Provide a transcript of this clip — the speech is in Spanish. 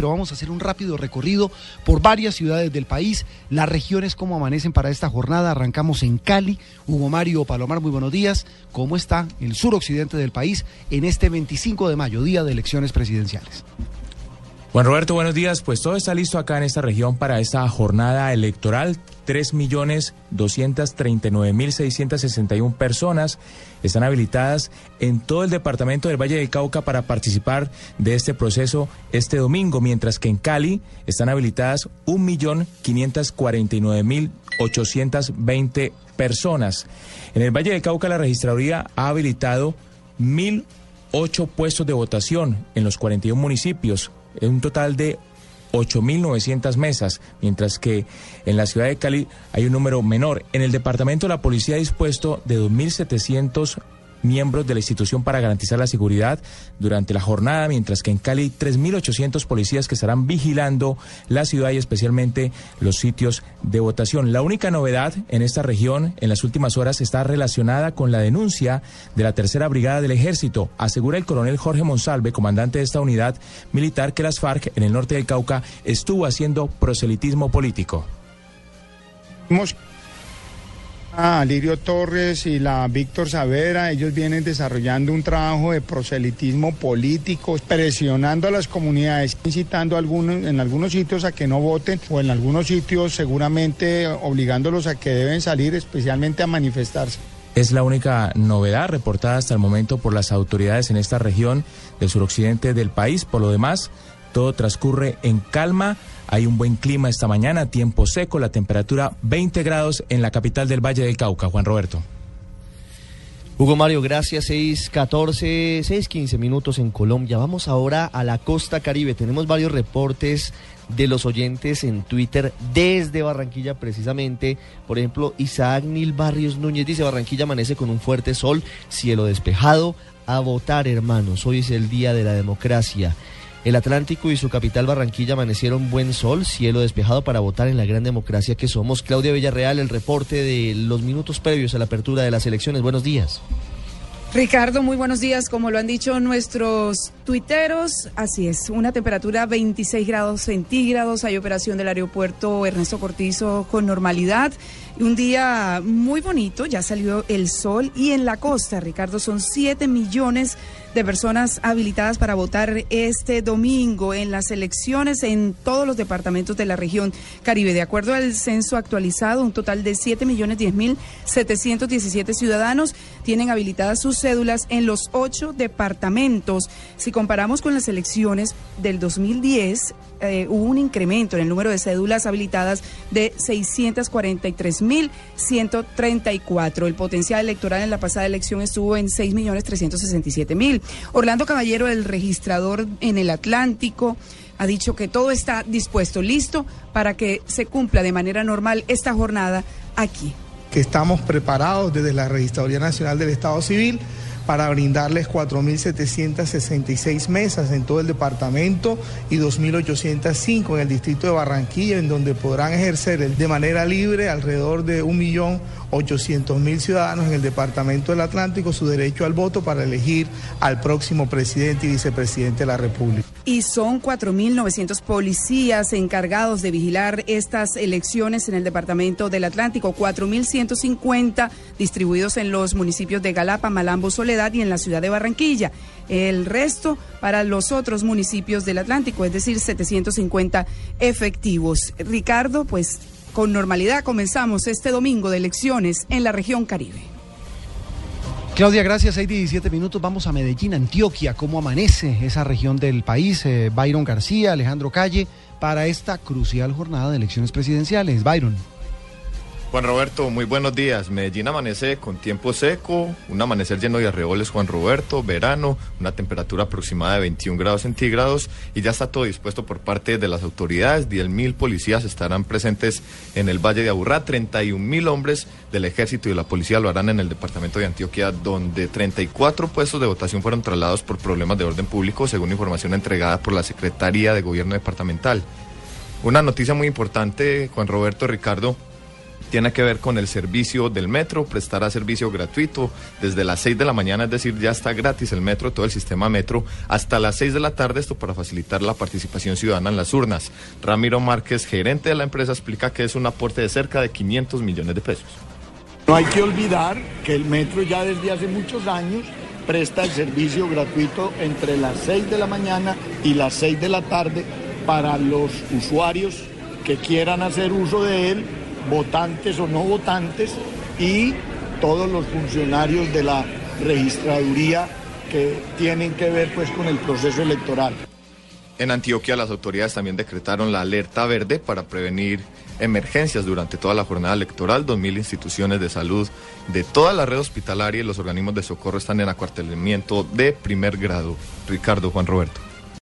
pero vamos a hacer un rápido recorrido por varias ciudades del país, las regiones, cómo amanecen para esta jornada. Arrancamos en Cali. Hugo Mario Palomar, muy buenos días. ¿Cómo está el suroccidente del país en este 25 de mayo, día de elecciones presidenciales? Juan Roberto, buenos días. Pues todo está listo acá en esta región para esta jornada electoral. 3.239.661 personas están habilitadas en todo el departamento del Valle del Cauca para participar de este proceso este domingo, mientras que en Cali están habilitadas 1.549.820 personas. En el Valle del Cauca la registraduría ha habilitado 1.008 puestos de votación en los 41 municipios un total de 8.900 mesas, mientras que en la ciudad de Cali hay un número menor. En el departamento la policía ha dispuesto de 2.700 miembros de la institución para garantizar la seguridad durante la jornada, mientras que en Cali 3.800 policías que estarán vigilando la ciudad y especialmente los sitios de votación. La única novedad en esta región en las últimas horas está relacionada con la denuncia de la Tercera Brigada del Ejército. Asegura el coronel Jorge Monsalve, comandante de esta unidad militar, que las FARC en el norte del Cauca estuvo haciendo proselitismo político. Lirio Torres y la Víctor Savera, ellos vienen desarrollando un trabajo de proselitismo político, presionando a las comunidades, incitando en algunos sitios a que no voten o en algunos sitios seguramente obligándolos a que deben salir especialmente a manifestarse. Es la única novedad reportada hasta el momento por las autoridades en esta región del suroccidente del país. Por lo demás, todo transcurre en calma. Hay un buen clima esta mañana, tiempo seco, la temperatura 20 grados en la capital del Valle del Cauca. Juan Roberto. Hugo Mario, gracias. 6.14, 6.15 minutos en Colombia. Vamos ahora a la costa caribe. Tenemos varios reportes de los oyentes en Twitter desde Barranquilla precisamente. Por ejemplo, Isaac Nil Barrios Núñez dice Barranquilla amanece con un fuerte sol, cielo despejado. A votar, hermanos. Hoy es el día de la democracia. El Atlántico y su capital Barranquilla amanecieron buen sol, cielo despejado para votar en la gran democracia que somos. Claudia Villarreal, el reporte de los minutos previos a la apertura de las elecciones. Buenos días. Ricardo, muy buenos días. Como lo han dicho nuestros tuiteros, así es, una temperatura 26 grados centígrados. Hay operación del aeropuerto Ernesto Cortizo con normalidad. Un día muy bonito, ya salió el sol y en la costa, Ricardo, son 7 millones de personas habilitadas para votar este domingo en las elecciones en todos los departamentos de la región Caribe. De acuerdo al censo actualizado, un total de 7 millones 10 mil 717 ciudadanos tienen habilitadas sus cédulas en los ocho departamentos. Si comparamos con las elecciones del 2010, eh, hubo un incremento en el número de cédulas habilitadas de 643.134. El potencial electoral en la pasada elección estuvo en 6.367.000. Orlando Caballero, el registrador en el Atlántico, ha dicho que todo está dispuesto, listo para que se cumpla de manera normal esta jornada aquí. Que estamos preparados desde la Registraduría Nacional del Estado Civil para brindarles 4.766 mesas en todo el departamento y 2.805 en el distrito de Barranquilla, en donde podrán ejercer de manera libre alrededor de 1.800.000 ciudadanos en el departamento del Atlántico su derecho al voto para elegir al próximo presidente y vicepresidente de la República. Y son 4.900 policías encargados de vigilar estas elecciones en el departamento del Atlántico, 4.150 distribuidos en los municipios de Galapa, Malambo, Soledad y en la ciudad de Barranquilla. El resto para los otros municipios del Atlántico, es decir, 750 efectivos. Ricardo, pues con normalidad comenzamos este domingo de elecciones en la región Caribe. Claudia, gracias. Hay 17 minutos. Vamos a Medellín, Antioquia. ¿Cómo amanece esa región del país? Eh, Byron García, Alejandro Calle, para esta crucial jornada de elecciones presidenciales. Byron. Juan Roberto, muy buenos días. Medellín amanece con tiempo seco, un amanecer lleno de arreboles, Juan Roberto, verano, una temperatura aproximada de 21 grados centígrados y ya está todo dispuesto por parte de las autoridades. 10 mil policías estarán presentes en el Valle de Aburrá, 31 mil hombres del ejército y de la policía lo harán en el departamento de Antioquia, donde 34 puestos de votación fueron trasladados por problemas de orden público, según información entregada por la Secretaría de Gobierno Departamental. Una noticia muy importante, Juan Roberto Ricardo tiene que ver con el servicio del metro, prestará servicio gratuito desde las 6 de la mañana, es decir, ya está gratis el metro, todo el sistema metro, hasta las 6 de la tarde, esto para facilitar la participación ciudadana en las urnas. Ramiro Márquez, gerente de la empresa, explica que es un aporte de cerca de 500 millones de pesos. No hay que olvidar que el metro ya desde hace muchos años presta el servicio gratuito entre las 6 de la mañana y las 6 de la tarde para los usuarios que quieran hacer uso de él, votantes o no votantes, y todos los funcionarios de la registraduría que tienen que ver pues con el proceso electoral. En Antioquia las autoridades también decretaron la alerta verde para prevenir emergencias durante toda la jornada electoral. 2.000 instituciones de salud de toda la red hospitalaria y los organismos de socorro están en acuartelamiento de primer grado. Ricardo Juan Roberto.